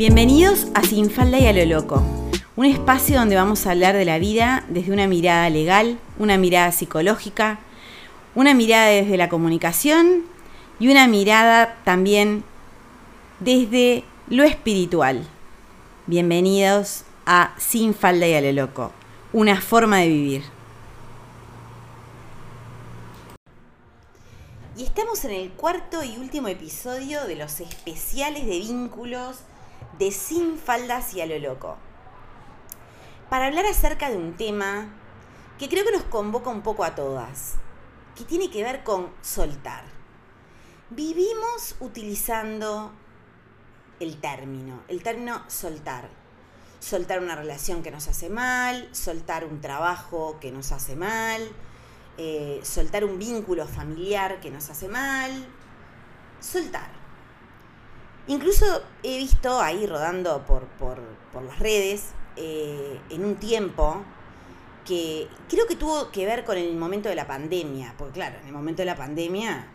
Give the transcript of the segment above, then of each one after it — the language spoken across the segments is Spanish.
Bienvenidos a Sin Falda y a lo Loco, un espacio donde vamos a hablar de la vida desde una mirada legal, una mirada psicológica, una mirada desde la comunicación y una mirada también desde lo espiritual. Bienvenidos a Sin Falda y a lo Loco, una forma de vivir. Y estamos en el cuarto y último episodio de los especiales de vínculos de Sin Faldas y a lo Loco. Para hablar acerca de un tema que creo que nos convoca un poco a todas, que tiene que ver con soltar. Vivimos utilizando el término, el término soltar. Soltar una relación que nos hace mal, soltar un trabajo que nos hace mal, eh, soltar un vínculo familiar que nos hace mal, soltar. Incluso he visto ahí rodando por, las redes eh, en un tiempo que creo que tuvo que ver con el momento de la pandemia, porque claro, en el momento de la pandemia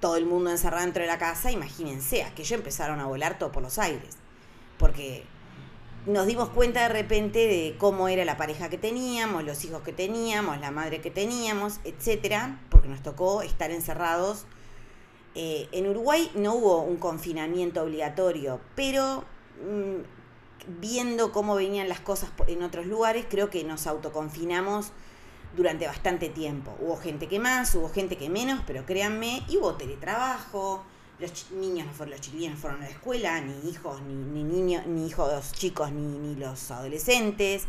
todo el mundo encerrado dentro de la casa, imagínense, aquello empezaron a volar todo por los aires, porque nos dimos cuenta de repente de cómo era la pareja que teníamos, los hijos que teníamos, la madre que teníamos, etcétera, porque nos tocó estar encerrados. Eh, en Uruguay no hubo un confinamiento obligatorio, pero mm, viendo cómo venían las cosas en otros lugares, creo que nos autoconfinamos durante bastante tiempo. Hubo gente que más, hubo gente que menos, pero créanme, y hubo teletrabajo, los niños no fueron, los fueron a la escuela, ni hijos, ni, ni niños, ni hijos chicos, ni, ni los adolescentes,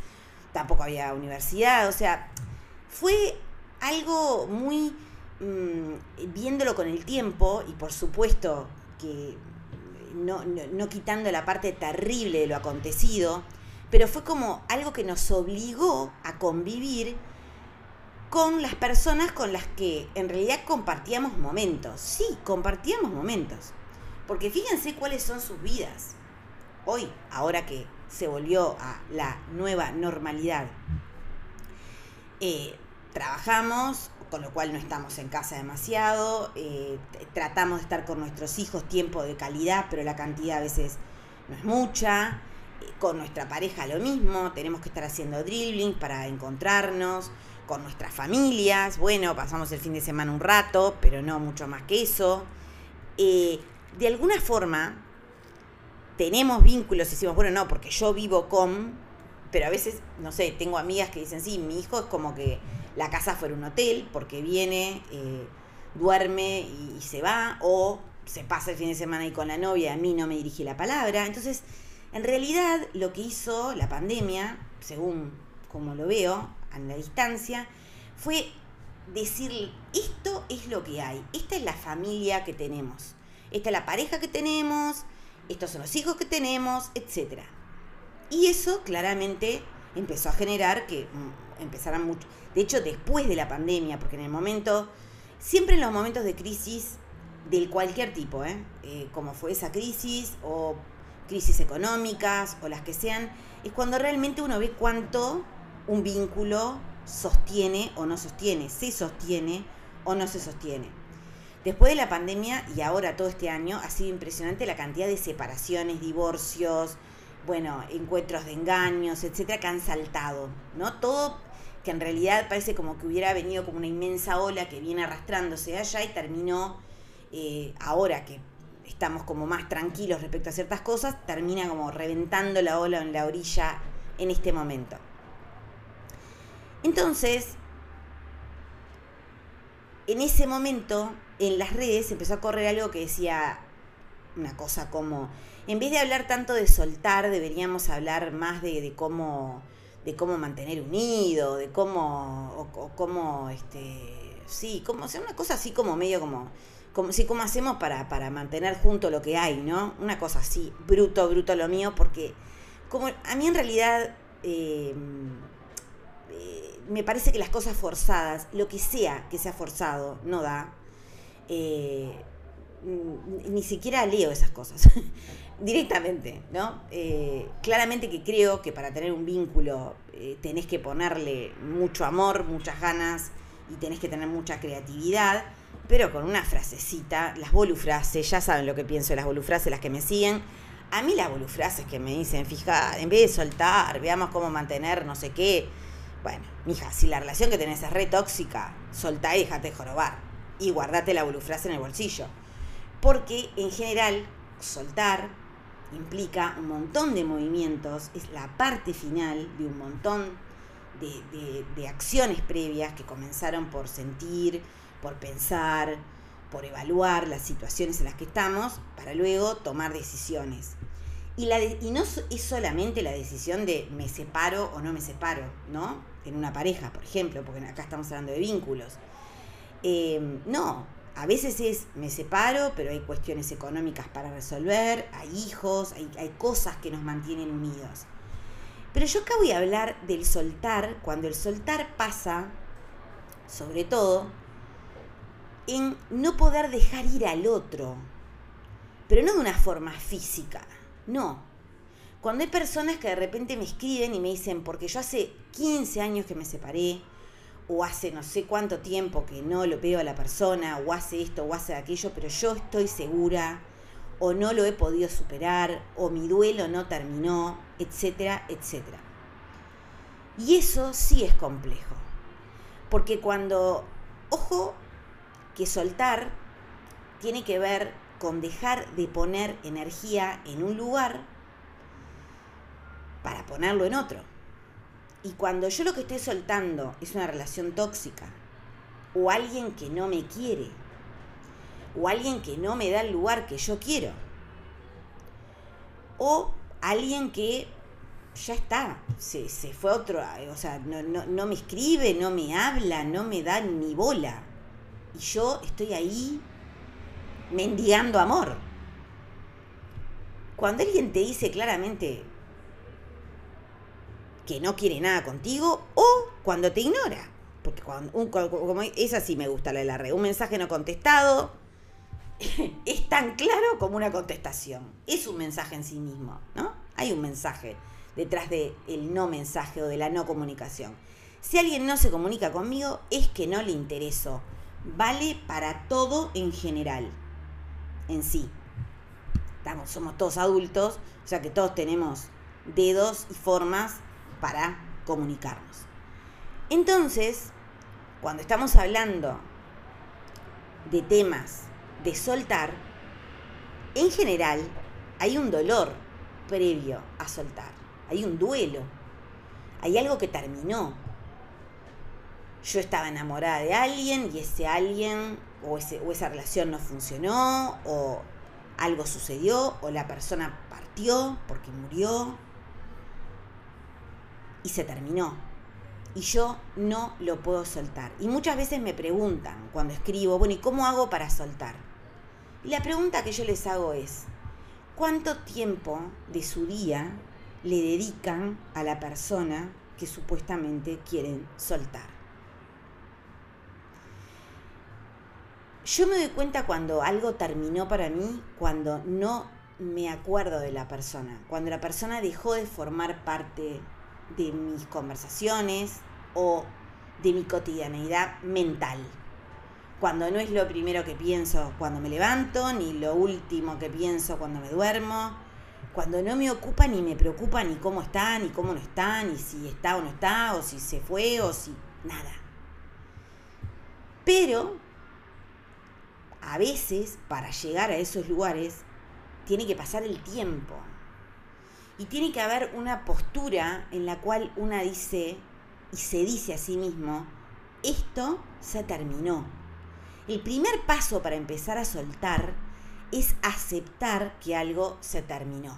tampoco había universidad, o sea, fue algo muy mm, viéndolo con el tiempo, y por supuesto que no, no, quitando la parte terrible de lo acontecido, pero fue como algo que nos obligó a convivir con las personas con las que en realidad compartíamos momentos. Sí, compartíamos momentos. Porque fíjense cuáles son sus vidas. Hoy, ahora que se volvió a la nueva normalidad, eh, trabajamos, con lo cual no estamos en casa demasiado, eh, tratamos de estar con nuestros hijos tiempo de calidad, pero la cantidad a veces no es mucha. Eh, con nuestra pareja lo mismo, tenemos que estar haciendo dribbling para encontrarnos con nuestras familias, bueno, pasamos el fin de semana un rato, pero no mucho más que eso. Eh, de alguna forma, tenemos vínculos decimos, bueno, no, porque yo vivo con, pero a veces, no sé, tengo amigas que dicen, sí, mi hijo es como que la casa fuera un hotel, porque viene, eh, duerme y, y, se va, o se pasa el fin de semana ahí con la novia y a mí no me dirige la palabra. Entonces, en realidad, lo que hizo la pandemia, según como lo veo, a la distancia, fue decir, esto es lo que hay, esta es la familia que tenemos, esta es la pareja que tenemos, estos son los hijos que tenemos, etc. Y eso claramente empezó a generar que empezaran mucho, de hecho después de la pandemia, porque en el momento, siempre en los momentos de crisis, del cualquier tipo, ¿eh? Eh, como fue esa crisis o crisis económicas o las que sean, es cuando realmente uno ve cuánto un vínculo sostiene o no sostiene, se sostiene o no se sostiene. Después de la pandemia y ahora todo este año ha sido impresionante la cantidad de separaciones, divorcios, bueno, encuentros de engaños, etcétera, que han saltado, ¿no? Todo que en realidad parece como que hubiera venido como una inmensa ola que viene arrastrándose allá y terminó eh, ahora que estamos como más tranquilos respecto a ciertas cosas, termina como reventando la ola en la orilla en este momento. Entonces, en ese momento, en las redes empezó a correr algo que decía una cosa como, en vez de hablar tanto de soltar, deberíamos hablar más de, cómo de cómo mantener unido, de cómo, o, cómo, este, sí, como, o sea, una cosa así como medio como, como, sí, cómo hacemos para, para mantener junto lo que hay, ¿no? Una cosa así, bruto, bruto lo mío, porque como a mí en realidad eh, me parece que las cosas forzadas, lo que sea que sea forzado, no da. Eh, ni siquiera leo esas cosas directamente, ¿no? Eh, claramente que creo que para tener un vínculo eh, tenés que ponerle mucho amor, muchas ganas y tenés que tener mucha creatividad, pero con una frasecita, las bolufrases, ya saben lo que pienso de las bolufrases, las que me siguen, A mí las bolufrases que me dicen, fija, en vez de soltar, veamos cómo mantener no sé qué. Bueno, mija, si la relación que tenés es re tóxica, soltá y déjate jorobar. Y guardate la bolufrase en el bolsillo. Porque en general, soltar implica un montón de movimientos, es la parte final de un montón de, acciones previas que comenzaron por sentir, por pensar, por evaluar las situaciones en las que estamos para luego tomar decisiones. Y, la y no es solamente la decisión de me separo o no me separo, ¿no? En una pareja, por ejemplo, porque acá estamos hablando de vínculos. Em, no, a veces es me separo, pero hay cuestiones económicas para resolver, hay hijos, hay, cosas que nos mantienen unidos. Pero yo acá voy a hablar del soltar, cuando el soltar pasa, sobre todo, en no poder dejar ir al otro, pero no de una forma física, no. Cuando hay personas que de repente me escriben y me dicen, porque yo hace 15 años que me separé, o hace no sé cuánto tiempo que no lo veo a la persona, o hace esto, o hace aquello, pero yo estoy segura, o no lo he podido superar, o mi duelo no terminó, etcétera, etcétera. Y eso sí es complejo. Porque cuando, ojo, que soltar tiene que ver con dejar de poner energía en un lugar para ponerlo en otro. Y cuando yo lo que estoy soltando es una relación tóxica, o alguien que no me quiere, o alguien que no me da el lugar que yo quiero, o alguien que ya está, se, fue a otro, o sea, no, no me escribe, no me habla, no me da ni bola y yo estoy ahí mendigando amor. Cuando alguien te dice claramente que no quiere nada contigo o cuando te ignora. Porque cuando, un, como, esa sí me gusta la de la red. Un mensaje no contestado es tan claro como una contestación. Es un mensaje en sí mismo, ¿no? Hay un mensaje detrás del el no mensaje o de la no comunicación. Si alguien no se comunica conmigo es que no le intereso vale para todo en general, en sí. Estamos, somos todos adultos, o sea que todos tenemos dedos y formas para comunicarnos. Entonces, cuando estamos hablando de temas de soltar, en general hay un dolor previo a soltar, hay un duelo, hay algo que terminó, yo estaba enamorada de alguien y ese alguien o, o esa relación no funcionó o algo sucedió o la persona partió porque murió y se terminó. Y yo no lo puedo soltar. Y muchas veces me preguntan cuando escribo, bueno, ¿y cómo hago para soltar? Y la pregunta que yo les hago es, ¿cuánto tiempo de su día le dedican a la persona que supuestamente quieren soltar? Yo me doy cuenta cuando algo terminó para mí, cuando no me acuerdo de la persona, cuando la persona dejó de formar parte de mis conversaciones o de mi cotidianeidad mental. Cuando no es lo primero que pienso cuando me levanto, ni lo último que pienso cuando me duermo. Cuando no me ocupa ni me preocupa ni cómo está, ni cómo no está, ni si está o no está, o si se fue, o si nada. Pero a veces para llegar a esos lugares tiene que pasar el tiempo. Y tiene que haber una postura en la cual una dice y se dice a sí mismo, esto se terminó. El primer paso para empezar a soltar es aceptar que algo se terminó.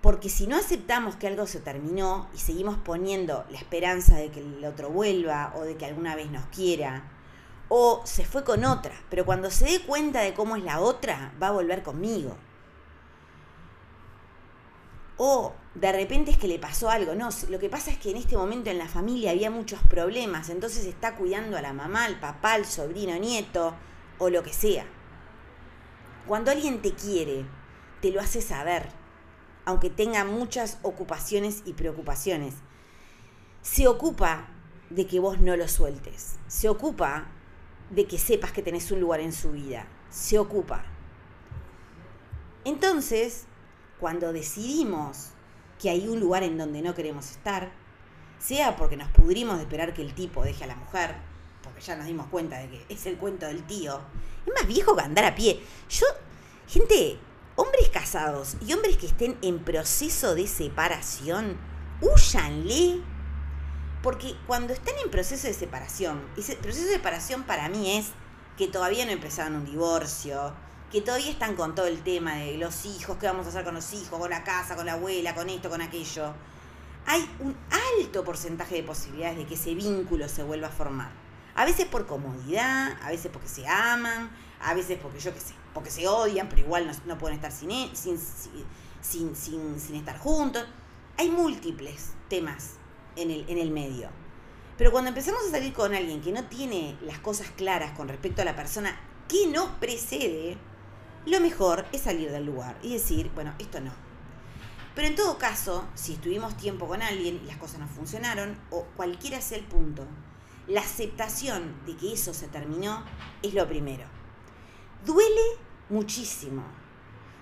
Porque si no aceptamos que algo se terminó y seguimos poniendo la esperanza de que el otro vuelva o de que alguna vez nos quiera o se fue con otra, pero cuando se dé cuenta de cómo es la otra, va a volver conmigo. O de repente es que le pasó algo, no, lo que pasa es que en este momento en la familia había muchos problemas, entonces está cuidando a la mamá, al papá, al sobrino, nieto, o lo que sea. Cuando alguien te quiere, te lo hace saber, aunque tenga muchas ocupaciones y preocupaciones. Se ocupa de que vos no lo sueltes. Se ocupa de que sepas que tenés un lugar en su vida. Se ocupa. Entonces, cuando decidimos que hay un lugar en donde no queremos estar, sea porque nos pudrimos de esperar que el tipo deje a la mujer, porque ya nos dimos cuenta de que es el cuento del tío, es más viejo que andar a pie. Yo, gente, hombres casados y hombres que estén en proceso de separación, huyanle. Porque cuando están en proceso de separación, ese proceso de separación para mí es que todavía no empezaron un divorcio, que todavía están con todo el tema de los hijos, qué vamos a hacer con los hijos, con la casa, con la abuela, con esto, con aquello. Hay un alto porcentaje de posibilidades de que ese vínculo se vuelva a formar. A veces por comodidad, a veces porque se aman, a veces porque yo qué sé, porque se odian, pero igual no, pueden estar sin, e, sin, sin, sin, sin estar juntos. Hay múltiples temas en el, en el medio. Pero cuando empezamos a salir con alguien que no tiene las cosas claras con respecto a la persona que nos precede, lo mejor es salir del lugar y decir, bueno, esto no. Pero en todo caso, si estuvimos tiempo con alguien y las cosas no funcionaron, o cualquiera sea el punto, la aceptación de que eso se terminó es lo primero. Duele muchísimo.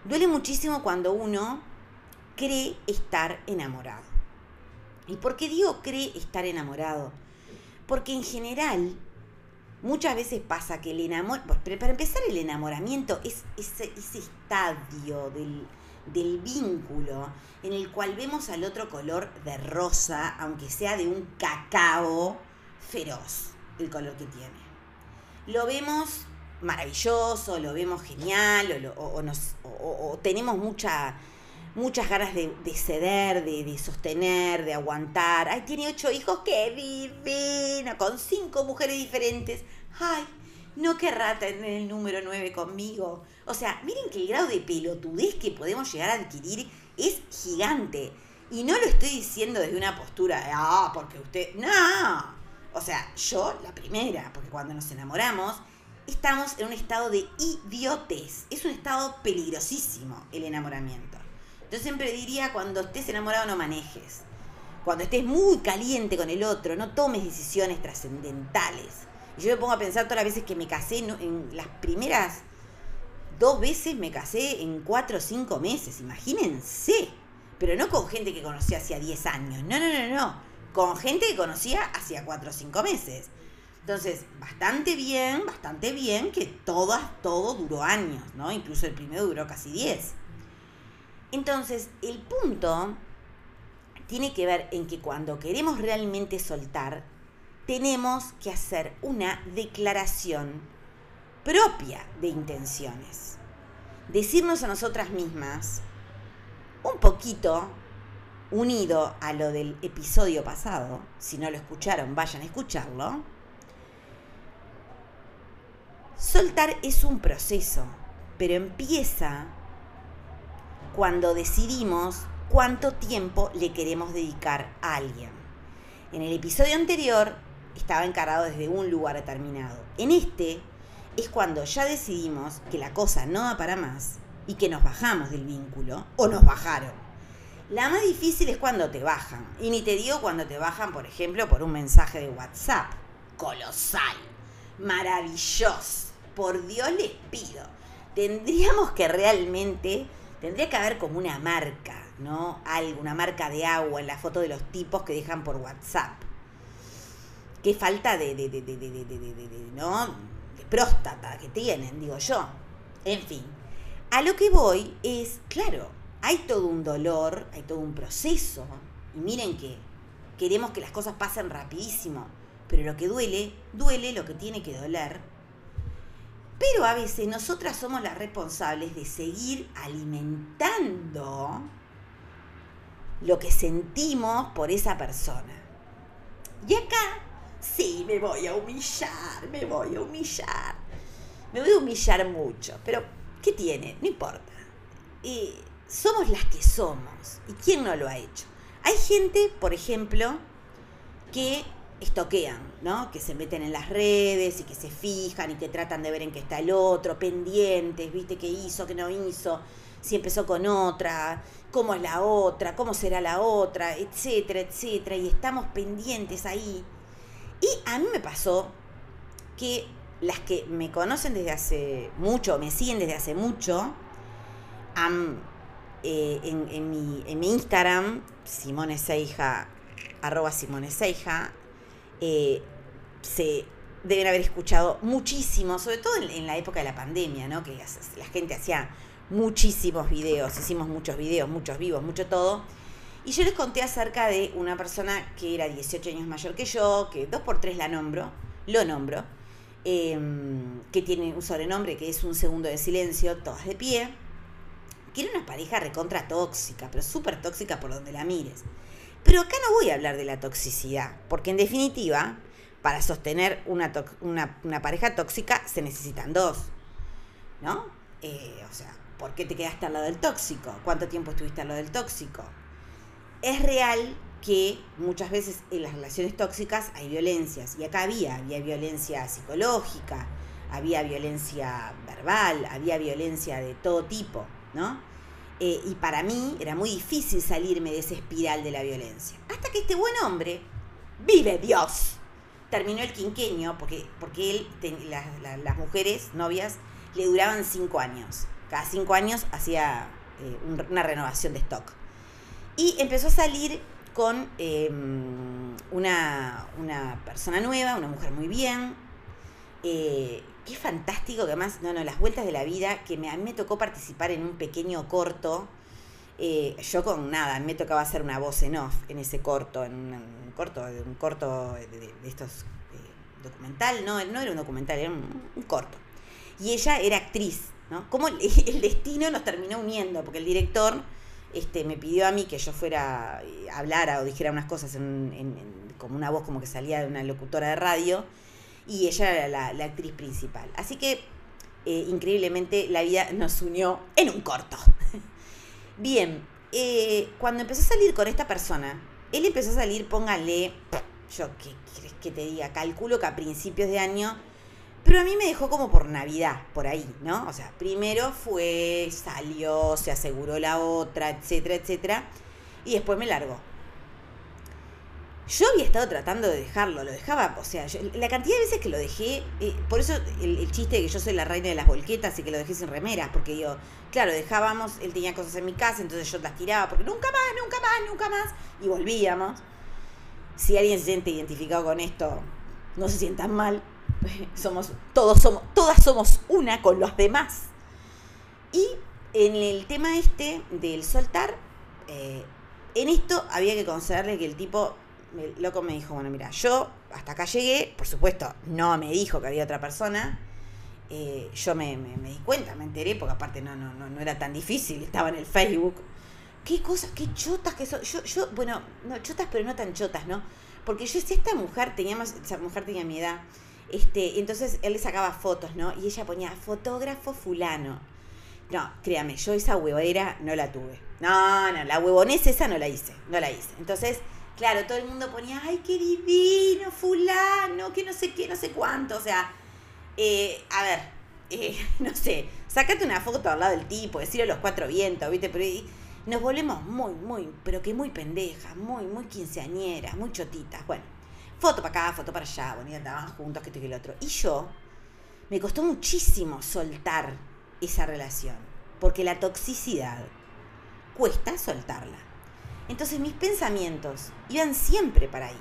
Duele muchísimo cuando uno cree estar enamorado. ¿Y por qué digo cree estar enamorado? Porque en general muchas veces pasa que el enamoramiento, para empezar el enamoramiento es ese, estadio del, del vínculo en el cual vemos al otro color de rosa, aunque sea de un cacao feroz, el color que tiene. Lo vemos maravilloso, lo vemos genial, o, nos, o tenemos mucha muchas ganas de, ceder, de, sostener, de aguantar. Ay, tiene ocho hijos, qué divino, con cinco mujeres diferentes. Ay, no querrá tener el número nueve conmigo. O sea, miren que el grado de pelotudez que podemos llegar a adquirir es gigante. Y no lo estoy diciendo desde una postura de, ah, porque usted, no. O sea, yo la primera, porque cuando nos enamoramos, estamos en un estado de idiotez. Es un estado peligrosísimo el enamoramiento. Yo siempre diría, cuando estés enamorado no manejes. Cuando estés muy caliente con el otro, no tomes decisiones trascendentales. Yo me pongo a pensar todas las veces que me casé, en las primeras dos veces me casé en cuatro o cinco meses, imagínense. Pero no con gente que conocía hacía 10 años, no, no, no, no. Con gente que conocía hacía cuatro o cinco meses. Entonces, bastante bien, bastante bien que todas, todo duró años, ¿no? Incluso el primero duró casi 10. Entonces, el punto tiene que ver en que cuando queremos realmente soltar, tenemos que hacer una declaración propia de intenciones. Decirnos a nosotras mismas, un poquito unido a lo del episodio pasado, si no lo escucharon, vayan a escucharlo. Soltar es un proceso, pero empieza cuando decidimos cuánto tiempo le queremos dedicar a alguien. En el episodio anterior estaba encarado desde un lugar determinado. En este es cuando ya decidimos que la cosa no va para más y que nos bajamos del vínculo o nos bajaron. La más difícil es cuando te bajan. Y ni te digo cuando te bajan, por ejemplo, por un mensaje de WhatsApp. Colosal. Maravilloso. Por Dios les pido. Tendríamos que realmente Tendría que haber como una marca, ¿no? Algo, una marca de agua en la foto de los tipos que dejan por WhatsApp. Qué falta de, de, de, de ¿no? De próstata que tienen, digo yo. En fin, a lo que voy es, claro, hay todo un dolor, hay todo un proceso. Y miren que queremos que las cosas pasen rapidísimo. Pero lo que duele, duele lo que tiene que doler pero a veces nosotras somos las responsables de seguir alimentando lo que sentimos por esa persona. Y acá, sí, me voy a humillar, me voy a humillar. Me voy a humillar mucho, pero ¿qué tiene? No importa. somos las que somos. ¿Y quién no lo ha hecho? Hay gente, por ejemplo, que estoquean, ¿no? Que se meten en las redes y que se fijan y que tratan de ver en qué está el otro, pendientes, ¿viste? ¿Qué hizo, qué no hizo? Si empezó con otra, cómo es la otra, cómo será la otra, etcétera, etcétera. Y estamos pendientes ahí. Y a mí me pasó que las que me conocen desde hace mucho, me siguen desde hace mucho, eh, en, mi, en, mi, Instagram, Simone Seija, arroba Simone Seija, eh, se deben haber escuchado muchísimo, sobre todo en, la época de la pandemia, ¿no? Que la gente hacía muchísimos videos, hicimos muchos videos, muchos vivos, mucho todo. Y yo les conté acerca de una persona que era 18 años mayor que yo, que dos por tres la nombro, lo nombro, em, que tiene un sobrenombre que es un segundo de silencio, todas de pie, que era una pareja recontra tóxica, pero súper tóxica por donde la mires. Pero acá no voy a hablar de la toxicidad, porque en definitiva, para sostener una, una, pareja tóxica se necesitan dos, ¿no? Eh, o sea, ¿por qué te quedaste al lado del tóxico? ¿Cuánto tiempo estuviste al lado del tóxico? Es real que muchas veces en las relaciones tóxicas hay violencias, y acá había, había violencia psicológica, había violencia verbal, había violencia de todo tipo, ¿no? Eh, y para mí era muy difícil salirme de esa espiral de la violencia. Hasta que este buen hombre, vive Dios, terminó el quinqueño, porque, porque él, las mujeres, novias, le duraban cinco años. Cada cinco años hacía eh, una renovación de stock. Y empezó a salir con em, una, una, persona nueva, una mujer muy bien. Eh, qué fantástico que además, no, no, las vueltas de la vida, que me, a mí me tocó participar en un pequeño corto. Eh, yo con nada, me tocaba hacer una voz en off en ese corto, en un, corto, un corto de, estos documental, no, no era un documental, era un, corto. Y ella era actriz, ¿no? Como el, destino nos terminó uniendo, porque el director este, me pidió a mí que yo fuera, eh, hablara o dijera unas cosas en, como una voz como que salía de una locutora de radio, y ella era la, actriz principal. Así que, eh, increíblemente, la vida nos unió en un corto. Bien, eh, cuando empezó a salir con esta persona, él empezó a salir, póngale, yo qué quieres que te diga, calculo que a principios de año, pero a mí me dejó como por Navidad, por ahí, ¿no? O sea, primero fue, salió, se aseguró la otra, etcétera, etcétera, y después me largó. Yo había estado tratando de dejarlo, lo dejaba, o sea, la cantidad de veces que lo dejé, eh, por eso el, chiste de que yo soy la reina de las volquetas y que lo dejé sin remeras, porque yo, claro, dejábamos, él tenía cosas en mi casa, entonces yo las tiraba, porque nunca más, nunca más, nunca más, y volvíamos. Si alguien se siente identificado con esto, no se sientan mal, somos, todos somos, todas somos una con los demás. Y en el tema este del soltar, eh, en esto había que considerarle que el tipo el loco me dijo, bueno, mira, yo hasta acá llegué, por supuesto, no me dijo que había otra persona. Eh, yo me, di cuenta, me enteré, porque aparte no, no, no, no era tan difícil, estaba en el Facebook. Qué cosas, qué chotas que son. Yo, yo, bueno, no, chotas, pero no tan chotas, ¿no? Porque yo decía, esta mujer tenía más, esa mujer tenía mi edad. Este, entonces él le sacaba fotos, ¿no? Y ella ponía fotógrafo fulano. No, créame, yo esa huevera no la tuve. No, no, la huevonés esa no la hice, no la hice. Entonces, Claro, todo el mundo ponía, ay, qué divino, fulano, que no sé qué, no sé cuánto. O sea, eh, a ver, eh, no sé, sacate una foto al lado del tipo, decirle los cuatro vientos, ¿viste? Pero nos volvemos muy, muy, pero que muy pendejas, muy, muy quinceañeras, muy chotitas. Bueno, foto para acá, foto para allá, bueno, andaban juntos, que esto y que el otro. Y yo, me costó muchísimo soltar esa relación, porque la toxicidad cuesta soltarla. Entonces mis pensamientos iban siempre para ahí.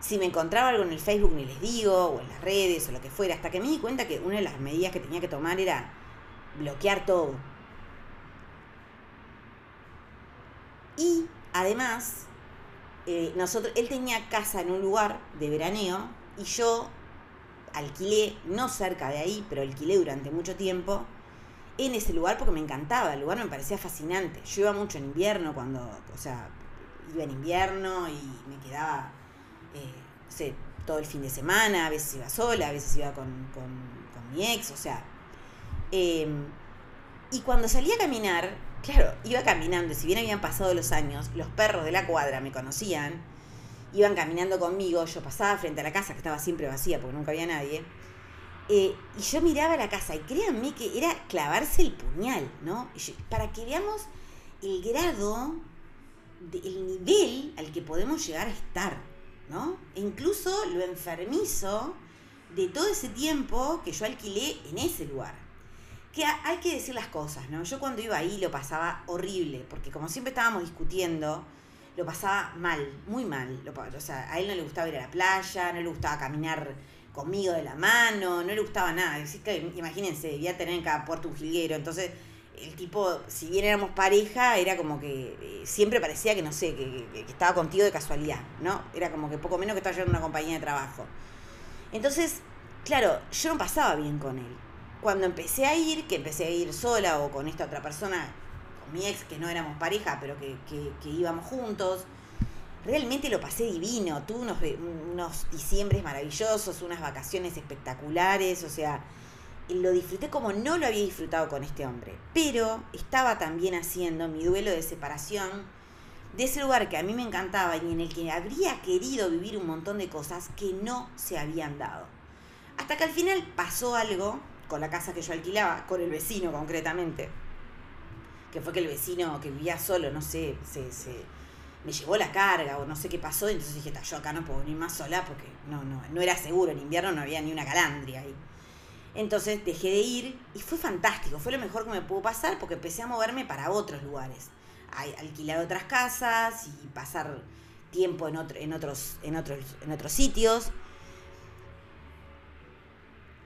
Si me encontraba algo en el Facebook ni les digo, o en las redes, o lo que fuera, hasta que me di cuenta que una de las medidas que tenía que tomar era bloquear todo. Y además, eh, nosotros, él tenía casa en un lugar de veraneo y yo alquilé, no cerca de ahí, pero alquilé durante mucho tiempo, en ese lugar porque me encantaba, el lugar me parecía fascinante. Yo iba mucho en invierno cuando, o sea, iba en invierno y me quedaba, eh, no sé, todo el fin de semana, a veces iba sola, a veces iba con, con, mi ex, o sea. Em, y cuando salía a caminar, claro, iba caminando, si bien habían pasado los años, los perros de la cuadra me conocían, iban caminando conmigo, yo pasaba frente a la casa que estaba siempre vacía porque nunca había nadie eh, y yo miraba la casa y créanme que era clavarse el puñal, ¿no? para que veamos el grado, el nivel al que podemos llegar a estar, ¿no? E incluso lo enfermizo de todo ese tiempo que yo alquilé en ese lugar. que hay que decir las cosas, ¿no? Yo cuando iba ahí lo pasaba horrible, porque como siempre estábamos discutiendo, lo pasaba mal, muy mal. o sea, a él no le gustaba ir a la playa, no le gustaba caminar conmigo de la mano, no le gustaba nada. que, imagínense, debía tener en cada puerto un jilguero. Entonces, el tipo, si bien éramos pareja, era como que eh, siempre parecía que, no sé, que, estaba contigo de casualidad, ¿no? Era como que poco menos que estaba yo en una compañía de trabajo. Entonces, claro, yo no pasaba bien con él. Cuando empecé a ir, que empecé a ir sola o con esta otra persona, con mi ex, que no éramos pareja, pero que, que íbamos juntos, realmente lo pasé divino, tuve unos, unos diciembres maravillosos, unas vacaciones espectaculares, o sea, lo disfruté como no lo había disfrutado con este hombre. Pero estaba también haciendo mi duelo de separación de ese lugar que a mí me encantaba y en el que habría querido vivir un montón de cosas que no se habían dado. Hasta que al final pasó algo con la casa que yo alquilaba, con el vecino concretamente, que fue que el vecino que vivía solo, no sé, se, se me llevó la carga o no sé qué pasó, y entonces dije, yo acá no puedo venir más sola porque no, no, no era seguro, en invierno no había ni una calandria ahí. Entonces dejé de ir y fue fantástico, fue lo mejor que me pudo pasar porque empecé a moverme para otros lugares, a alquilar otras casas y pasar tiempo en, otro, en, otros, en, otros, en otros sitios.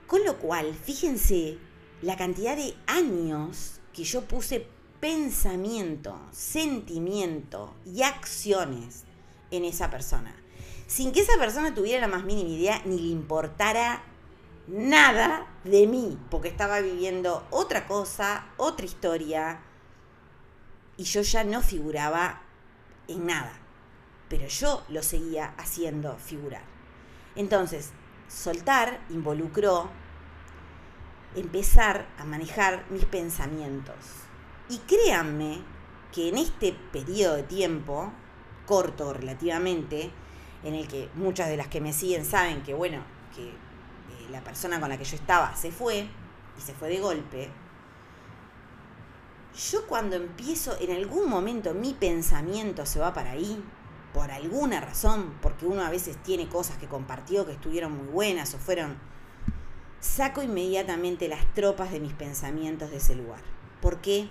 Con lo cual, fíjense la cantidad de años que yo puse pensamiento, sentimiento y acciones en esa persona. Sin que esa persona tuviera la más mínima idea ni le importara nada de mí, porque estaba viviendo otra cosa, otra historia, y yo ya no figuraba en nada, pero yo lo seguía haciendo figurar. Entonces, soltar involucró empezar a manejar mis pensamientos y créanme que en este periodo de tiempo, corto relativamente, en el que muchas de las que me siguen saben que, bueno, que eh, la persona con la que yo estaba se fue, y se fue de golpe, yo cuando empiezo, en algún momento mi pensamiento se va para ahí, por alguna razón, porque uno a veces tiene cosas que compartió que estuvieron muy buenas o fueron, saco inmediatamente las tropas de mis pensamientos de ese lugar. ¿Por qué?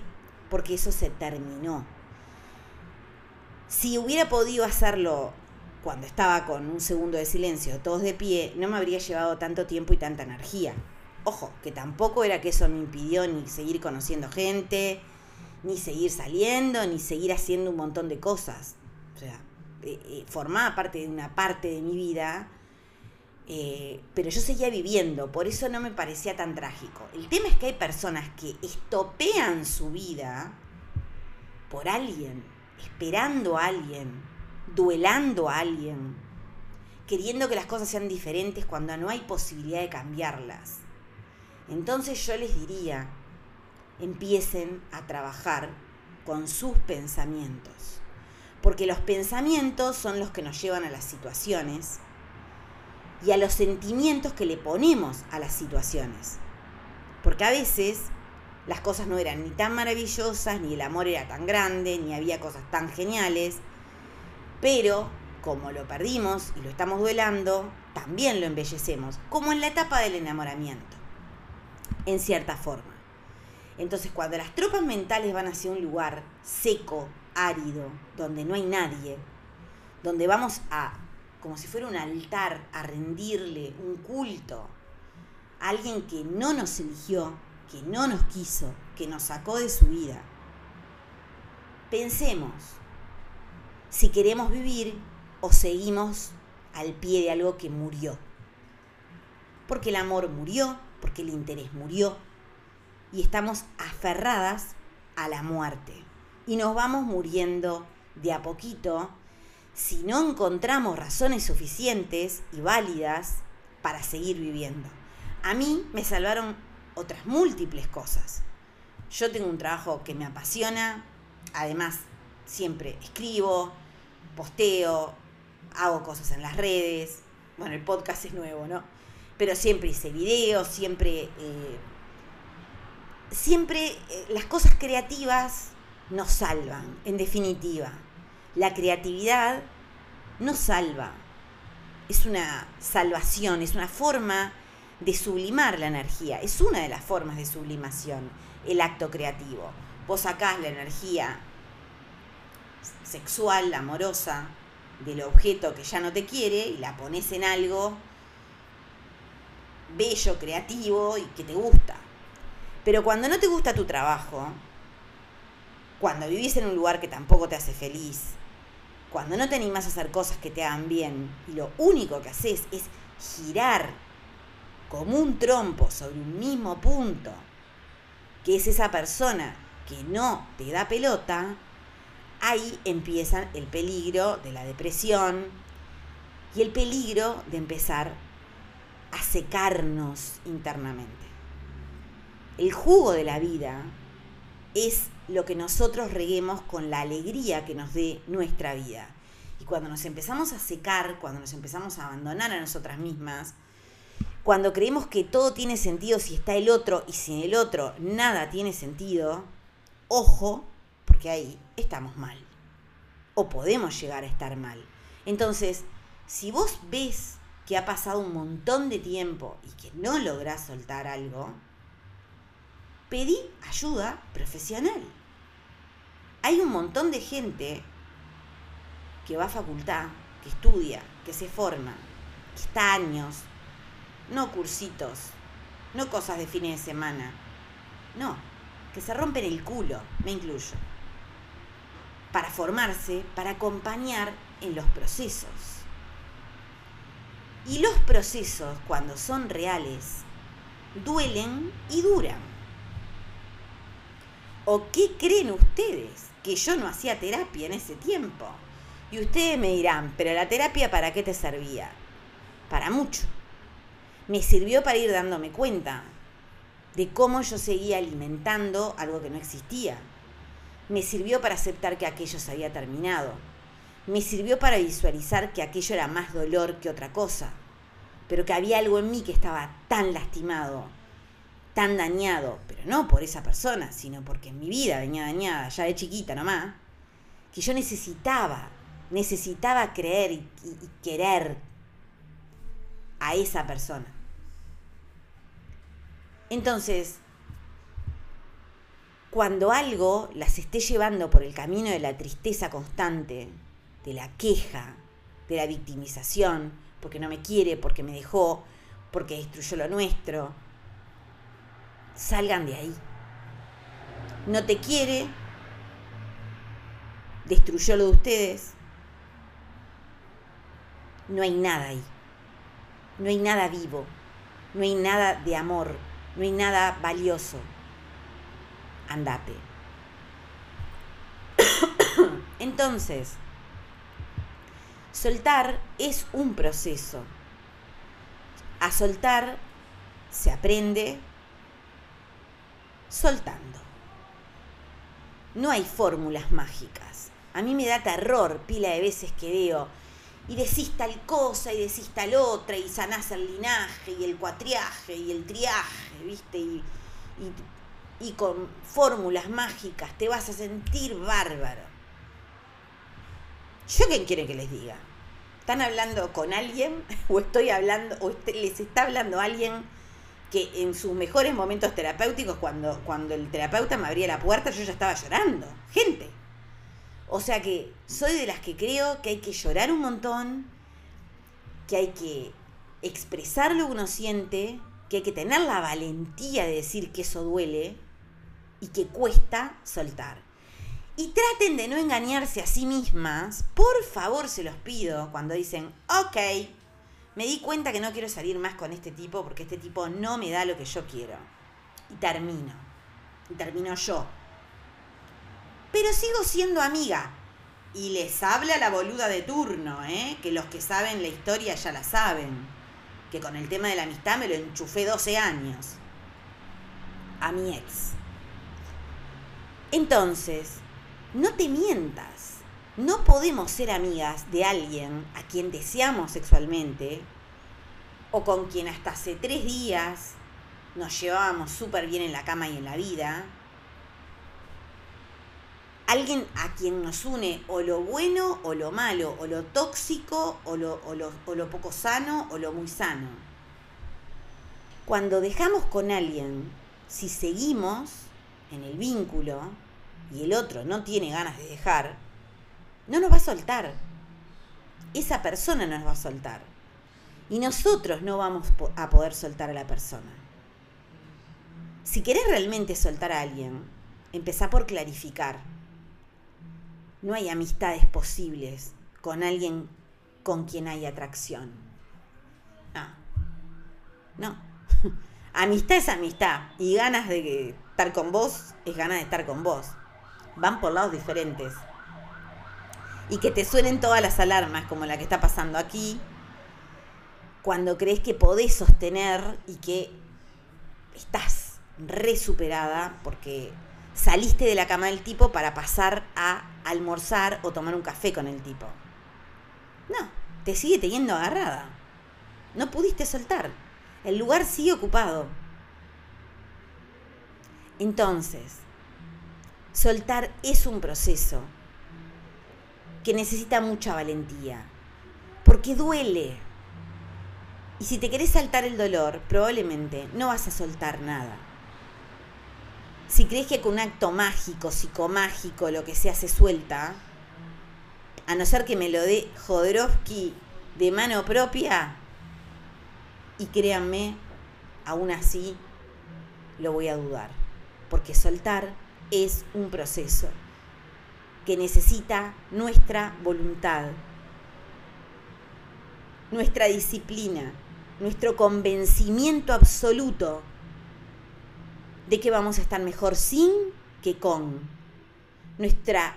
Porque eso se terminó. Si hubiera podido hacerlo cuando estaba con un segundo de silencio, todos de pie, no me habría llevado tanto tiempo y tanta energía. Ojo, que tampoco era que eso me impidió ni seguir conociendo gente, ni seguir saliendo, ni seguir haciendo un montón de cosas. O sea, eh, eh, formaba parte de una parte de mi vida eh, pero yo seguía viviendo, por eso no me parecía tan trágico. El tema es que hay personas que estopean su vida por alguien, esperando a alguien, duelando a alguien, queriendo que las cosas sean diferentes cuando no hay posibilidad de cambiarlas. Entonces yo les diría, empiecen a trabajar con sus pensamientos, porque los pensamientos son los que nos llevan a las situaciones y a los sentimientos que le ponemos a las situaciones. Porque a veces las cosas no eran ni tan maravillosas, ni el amor era tan grande, ni había cosas tan geniales, pero como lo perdimos y lo estamos duelando, también lo embellecemos, como en la etapa del enamoramiento, en cierta forma. Entonces cuando las tropas mentales van hacia un lugar seco, árido, donde no hay nadie, donde vamos a como si fuera un altar, a rendirle un culto a alguien que no nos eligió, que no nos quiso, que nos sacó de su vida. Pensemos si queremos vivir o seguimos al pie de algo que murió. Porque el amor murió, porque el interés murió y estamos aferradas a la muerte. Y nos vamos muriendo de a poquito si no encontramos razones suficientes y válidas para seguir viviendo. A mí me salvaron otras múltiples cosas. Yo tengo un trabajo que me apasiona, además siempre escribo, posteo, hago cosas en las redes, bueno, el podcast es nuevo, ¿no? Pero siempre hice videos, siempre... Eh, siempre eh, las cosas creativas nos salvan, en definitiva. La creatividad nos salva. Es una salvación, es una forma de sublimar la energía. Es una de las formas de sublimación, el acto creativo. Vos sacás la energía sexual, amorosa, del objeto que ya no te quiere y la pones en algo bello, creativo y que te gusta. Pero cuando no te gusta tu trabajo, cuando vivís en un lugar que tampoco te hace feliz, cuando no te animás a hacer cosas que te hagan bien y lo único que haces es girar como un trompo sobre un mismo punto, que es esa persona que no te da pelota, ahí empieza el peligro de la depresión y el peligro de empezar a secarnos internamente. El jugo de la vida es lo que nosotros reguemos con la alegría que nos dé nuestra vida. Y cuando nos empezamos a secar, cuando nos empezamos a abandonar a nosotras mismas, cuando creemos que todo tiene sentido si está el otro y sin el otro nada tiene sentido, ojo, porque ahí estamos mal. O podemos llegar a estar mal. Entonces, si vos ves que ha pasado un montón de tiempo y que no lográs soltar algo, pedí ayuda profesional. Hay un montón de gente que va a facultad, que estudia, que se forma, que está años, no cursitos, no cosas de fines de semana, no, que se rompen el culo, me incluyo, para formarse, para acompañar en los procesos. Y los procesos, cuando son reales, duelen y duran. ¿O qué creen ustedes? Que yo no hacía terapia en ese tiempo. Y ustedes me dirán, pero la terapia para qué te servía? Para mucho. Me sirvió para ir dándome cuenta de cómo yo seguía alimentando algo que no existía. Me sirvió para aceptar que aquello se había terminado me sirvió para visualizar que aquello era más dolor que otra cosa, pero que había algo en mí que estaba tan lastimado, tan dañado, pero no por esa persona, sino porque en mi vida venía dañada ya de chiquita nomás, que yo necesitaba, necesitaba creer y, y querer a esa persona. Entonces, cuando algo las esté llevando por el camino de la tristeza constante, de la queja, de la victimización, porque no me quiere, porque me dejó, porque destruyó lo nuestro. Salgan de ahí. No te quiere, destruyó lo de ustedes. No hay nada ahí. No hay nada vivo. No hay nada de amor. No hay nada valioso. Andate. Entonces, Soltar es un proceso. A soltar se aprende soltando. No hay fórmulas mágicas. A mí me da terror pila de veces que veo y decís tal cosa y decís tal otra y sanás el linaje y el cuatriaje y el triaje, ¿viste? Y, y, con fórmulas mágicas te vas a sentir bárbaro. ¿Yo qué quieren que les diga? ¿Están hablando con alguien o estoy hablando o este, les está hablando alguien que en sus mejores momentos terapéuticos cuando cuando el terapeuta me abría la puerta yo ya estaba llorando, gente. O sea que soy de las que creo que hay que llorar un montón, que hay que expresar lo que uno siente, que hay que tener la valentía de decir que eso duele y que cuesta soltar. Y traten de no engañarse a sí mismas, por favor se los pido, cuando dicen, ok, me di cuenta que no quiero salir más con este tipo porque este tipo no me da lo que yo quiero. Y termino. Y termino yo. Pero sigo siendo amiga. Y les habla la boluda de turno, ¿eh? Que los que saben la historia ya la saben. Que con el tema de la amistad me lo enchufé 12 años. A mi ex. Entonces, no te mientas. No podemos ser amigas de alguien a quien deseamos sexualmente o con quien hasta hace tres días nos llevábamos súper bien en la cama y en la vida. Alguien a quien nos une o lo bueno o lo malo, o lo tóxico o lo, o lo, o lo poco sano o lo muy sano. Cuando dejamos con alguien, si seguimos en el vínculo y el otro no tiene ganas de dejar, no nos va a soltar. Esa persona no nos va a soltar. Y nosotros no vamos a poder soltar a la persona. Si querés realmente soltar a alguien, empezá por clarificar. No hay amistades posibles con alguien con quien hay atracción. Ah. No. amistad es amistad. Y ganas de estar con vos es ganas de estar con vos. Van por lados diferentes. Y que te suenen todas las alarmas, como la que está pasando aquí, cuando crees que podés sostener y que estás re superada porque saliste de la cama del tipo para pasar a almorzar o tomar un café con el tipo. No, te sigue teniendo agarrada. No pudiste soltar. El lugar sigue ocupado. Entonces, soltar es un proceso que necesita mucha valentía, porque duele. Y si te querés saltar el dolor, probablemente no vas a soltar nada. Si crees que con un acto mágico, psicomágico, lo que sea, se suelta, a no ser que me lo dé Jodorowsky de mano propia, y créanme, aún así lo voy a dudar, porque soltar es un proceso que necesita nuestra voluntad, nuestra disciplina, nuestro convencimiento absoluto de que vamos a estar mejor sin que con, nuestra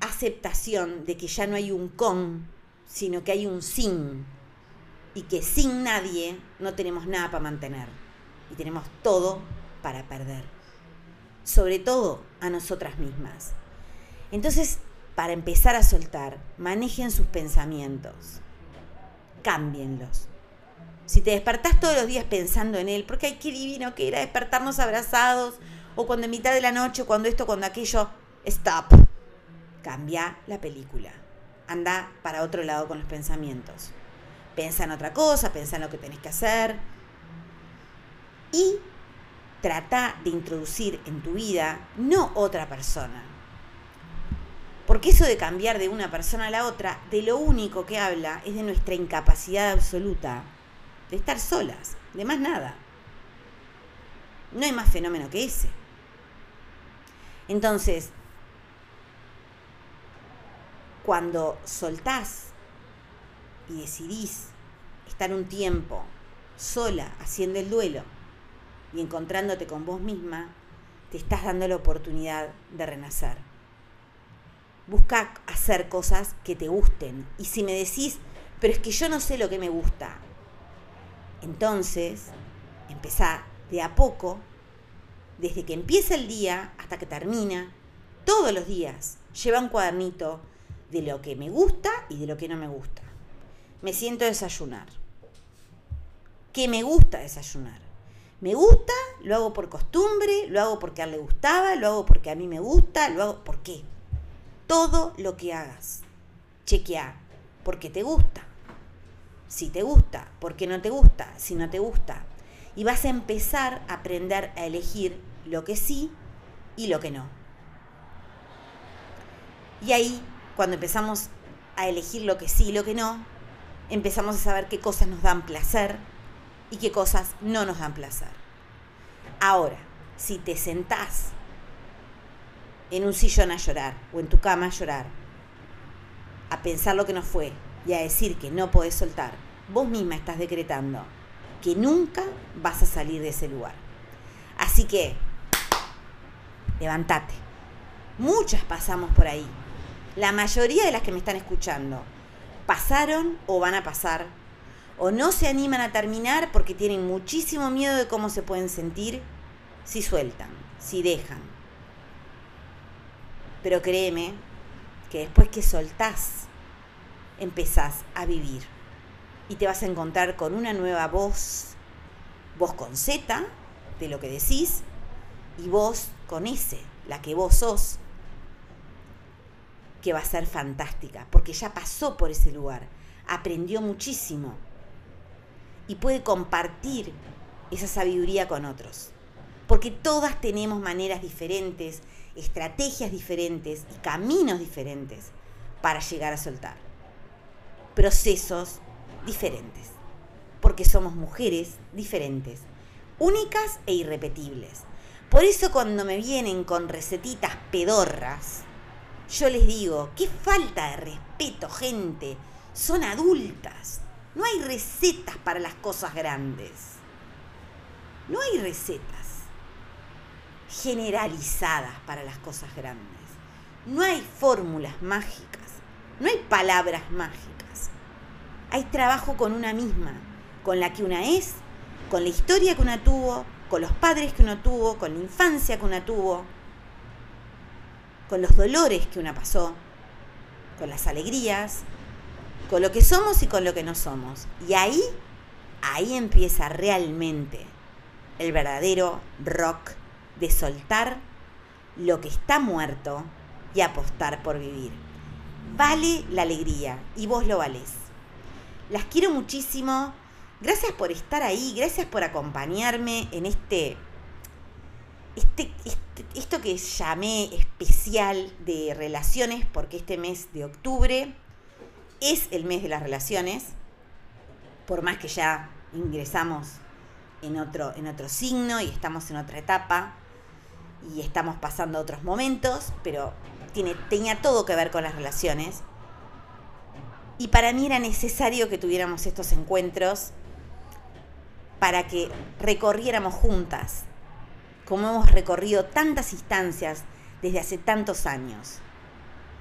aceptación de que ya no hay un con, sino que hay un sin, y que sin nadie no tenemos nada para mantener, y tenemos todo para perder, sobre todo a nosotras mismas. Entonces, para empezar a soltar, manejen sus pensamientos, cámbienlos. Si te despertás todos los días pensando en él, porque hay qué divino que era despertarnos abrazados, o cuando en mitad de la noche, cuando esto, cuando aquello, stop. Cambia la película. Anda para otro lado con los pensamientos. Pensa en otra cosa, pensa en lo que tenés que hacer. Y trata de introducir en tu vida no otra persona. Porque eso de cambiar de una persona a la otra, de lo único que habla es de nuestra incapacidad absoluta de estar solas, de más nada. No hay más fenómeno que ese. Entonces, cuando soltás y decidís estar un tiempo sola haciendo el duelo y encontrándote con vos misma, te estás dando la oportunidad de renacer. Busca hacer cosas que te gusten. Y si me decís, pero es que yo no sé lo que me gusta, entonces empezá de a poco, desde que empieza el día hasta que termina, todos los días, lleva un cuadernito de lo que me gusta y de lo que no me gusta. Me siento desayunar. ¿Qué me gusta desayunar? Me gusta, lo hago por costumbre, lo hago porque a él le gustaba, lo hago porque a mí me gusta, lo hago por qué. Todo lo que hagas, chequea, porque te gusta. Si te gusta, ¿por qué no te gusta? Si no te gusta. Y vas a empezar a aprender a elegir lo que sí y lo que no. Y ahí cuando empezamos a elegir lo que sí y lo que no, empezamos a saber qué cosas nos dan placer y qué cosas no nos dan placer. Ahora, si te sentás en un sillón a llorar o en tu cama a llorar, a pensar lo que no fue y a decir que no podés soltar, vos misma estás decretando que nunca vas a salir de ese lugar. Así que, levántate. Muchas pasamos por ahí la mayoría de las que me están escuchando pasaron o van a pasar, o no se animan a terminar porque tienen muchísimo miedo de cómo se pueden sentir si sueltan, si dejan. Pero créeme que después que soltás, empezás a vivir y te vas a encontrar con una nueva voz, voz con Z de lo que decís y voz con S, la que vos sos, que va a ser fantástica, porque ya pasó por ese lugar, aprendió muchísimo y puede compartir esa sabiduría con otros. Porque todas tenemos maneras diferentes, estrategias diferentes y caminos diferentes para llegar a soltar. Procesos diferentes. Porque somos mujeres diferentes, únicas e irrepetibles. Por eso cuando me vienen con recetitas pedorras, yo les digo, qué falta de respeto, gente. Son adultas. No hay recetas para las cosas grandes. No hay recetas generalizadas para las cosas grandes. No hay fórmulas mágicas. No hay palabras mágicas. Hay trabajo con una misma, con la que una es, con la historia que una tuvo, con los padres que uno tuvo, con la infancia que una tuvo, con los dolores que una pasó, con las alegrías, con lo que somos y con lo que no somos. Y ahí, ahí empieza realmente el verdadero rock de soltar lo que está muerto y apostar por vivir. Vale la alegría y vos lo valés. Las quiero muchísimo. Gracias por estar ahí, gracias por acompañarme en este este, este, esto que llamé especial de relaciones, porque este mes de octubre es el mes de las relaciones, por más que ya ingresamos en otro, en otro signo y estamos en otra etapa y estamos pasando otros momentos, pero tiene, tenía todo que ver con las relaciones. Y para mí era necesario que tuviéramos estos encuentros para que recorriéramos juntas como hemos recorrido tantas instancias desde hace tantos años.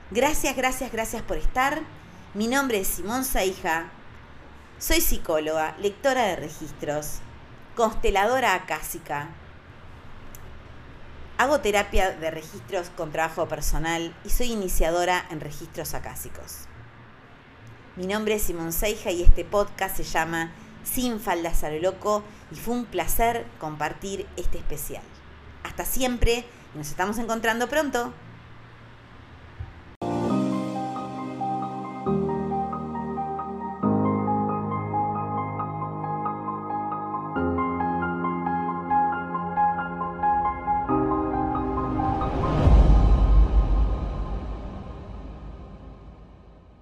Gracias, gracias, gracias por estar. Mi nombre es Simón Saija. Soy psicóloga, lectora de registros, consteladora acásica. Hago terapia de registros con trabajo personal y soy iniciadora en registros acásicos. Mi nombre es Simón Seija y este podcast se llama Sin faldas a lo loco y fue un placer compartir este especial. Hasta siempre, nos estamos encontrando pronto.